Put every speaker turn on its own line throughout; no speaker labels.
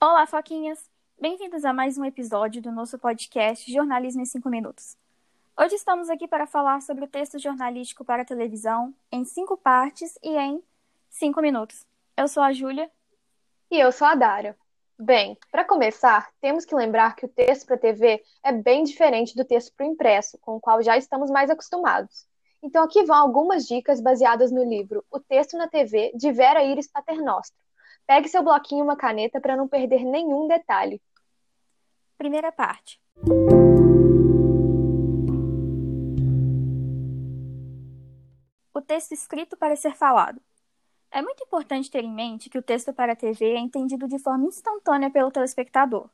Olá, Foquinhas! Bem-vindos a mais um episódio do nosso podcast Jornalismo em 5 Minutos. Hoje estamos aqui para falar sobre o texto jornalístico para televisão em cinco partes e em cinco minutos. Eu sou a Júlia.
E eu sou a Dara. Bem, para começar, temos que lembrar que o texto para TV é bem diferente do texto para o impresso, com o qual já estamos mais acostumados. Então aqui vão algumas dicas baseadas no livro O Texto na TV, de Vera Iris Paternostro. Pegue seu bloquinho e uma caneta para não perder nenhum detalhe.
Primeira parte. O texto escrito para ser falado. É muito importante ter em mente que o texto para a TV é entendido de forma instantânea pelo telespectador.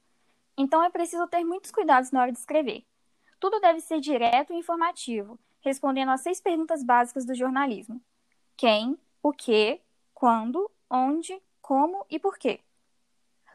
Então é preciso ter muitos cuidados na hora de escrever. Tudo deve ser direto e informativo, respondendo às seis perguntas básicas do jornalismo: quem, o que, quando, onde, como e por quê.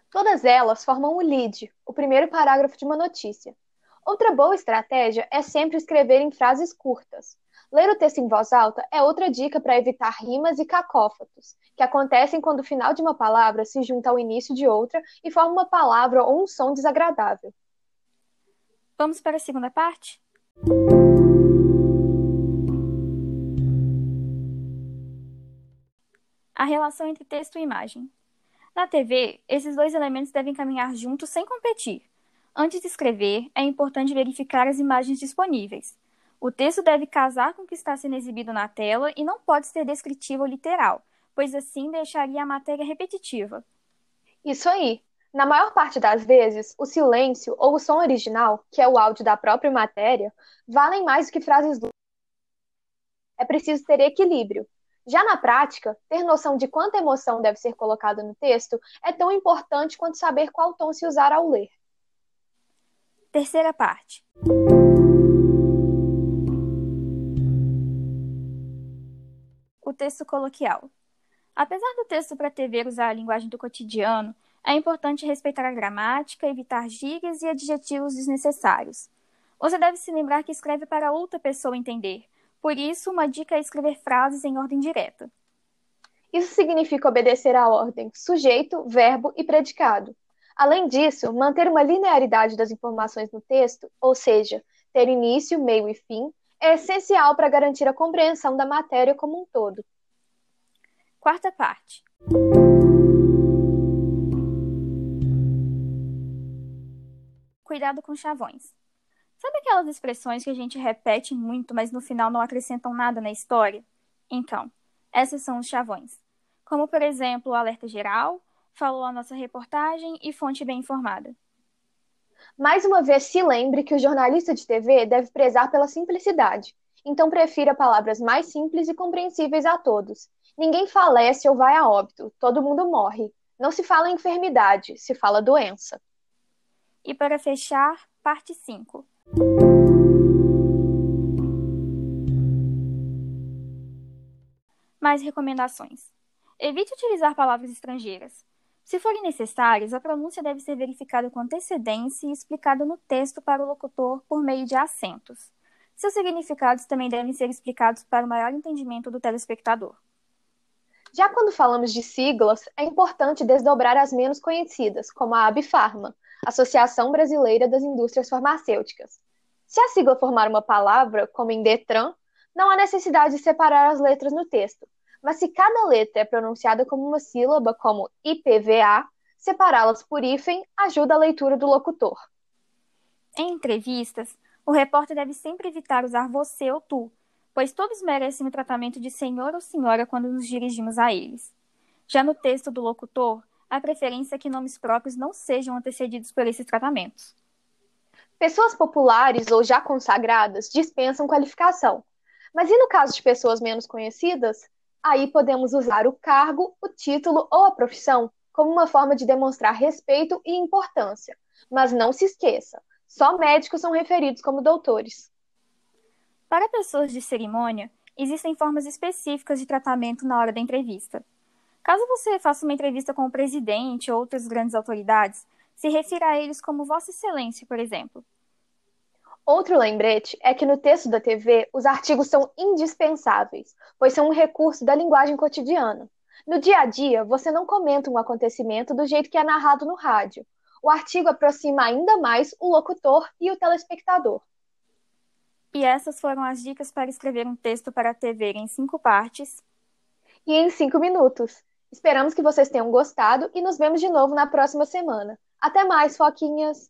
Todas elas formam o lead, o primeiro parágrafo de uma notícia. Outra boa estratégia é sempre escrever em frases curtas. Ler o texto em voz alta é outra dica para evitar rimas e cacófatos, que acontecem quando o final de uma palavra se junta ao início de outra e forma uma palavra ou um som desagradável.
Vamos para a segunda parte? A relação entre texto e imagem. Na TV, esses dois elementos devem caminhar juntos sem competir. Antes de escrever, é importante verificar as imagens disponíveis. O texto deve casar com o que está sendo exibido na tela e não pode ser descritivo ou literal, pois assim deixaria a matéria repetitiva.
Isso aí. Na maior parte das vezes, o silêncio ou o som original, que é o áudio da própria matéria, valem mais do que frases É preciso ter equilíbrio. Já na prática, ter noção de quanta emoção deve ser colocada no texto é tão importante quanto saber qual tom se usar ao ler.
Terceira parte. O texto coloquial. Apesar do texto para TV usar a linguagem do cotidiano, é importante respeitar a gramática, evitar gírias e adjetivos desnecessários. Você deve se lembrar que escreve para outra pessoa entender, por isso, uma dica é escrever frases em ordem direta.
Isso significa obedecer à ordem sujeito, verbo e predicado. Além disso, manter uma linearidade das informações no texto, ou seja, ter início, meio e fim, é essencial para garantir a compreensão da matéria como um todo.
Quarta parte. Cuidado com chavões. Sabe aquelas expressões que a gente repete muito, mas no final não acrescentam nada na história? Então, essas são os chavões. Como, por exemplo, o alerta geral, falou a nossa reportagem e fonte bem informada.
Mais uma vez, se lembre que o jornalista de TV deve prezar pela simplicidade. Então, prefira palavras mais simples e compreensíveis a todos. Ninguém falece ou vai a óbito, todo mundo morre. Não se fala enfermidade, se fala doença.
E para fechar, parte 5. Mais recomendações. Evite utilizar palavras estrangeiras. Se forem necessárias, a pronúncia deve ser verificada com antecedência e explicada no texto para o locutor por meio de acentos. Seus significados também devem ser explicados para o maior entendimento do telespectador.
Já quando falamos de siglas, é importante desdobrar as menos conhecidas, como a Abifarma, Associação Brasileira das Indústrias Farmacêuticas. Se a sigla formar uma palavra, como em Detran, não há necessidade de separar as letras no texto, mas se cada letra é pronunciada como uma sílaba, como IPVA, separá-las por hífen ajuda a leitura do locutor.
Em entrevistas, o repórter deve sempre evitar usar você ou tu, pois todos merecem o tratamento de senhor ou senhora quando nos dirigimos a eles. Já no texto do locutor, a preferência é que nomes próprios não sejam antecedidos por esses tratamentos.
Pessoas populares ou já consagradas dispensam qualificação. Mas e no caso de pessoas menos conhecidas? Aí podemos usar o cargo, o título ou a profissão como uma forma de demonstrar respeito e importância. Mas não se esqueça, só médicos são referidos como doutores.
Para pessoas de cerimônia, existem formas específicas de tratamento na hora da entrevista. Caso você faça uma entrevista com o presidente ou outras grandes autoridades, se refira a eles como Vossa Excelência, por exemplo.
Outro lembrete é que no texto da TV os artigos são indispensáveis, pois são um recurso da linguagem cotidiana. No dia a dia, você não comenta um acontecimento do jeito que é narrado no rádio. O artigo aproxima ainda mais o locutor e o telespectador.
E essas foram as dicas para escrever um texto para a TV em cinco partes
e em cinco minutos. Esperamos que vocês tenham gostado e nos vemos de novo na próxima semana. Até mais, Foquinhas!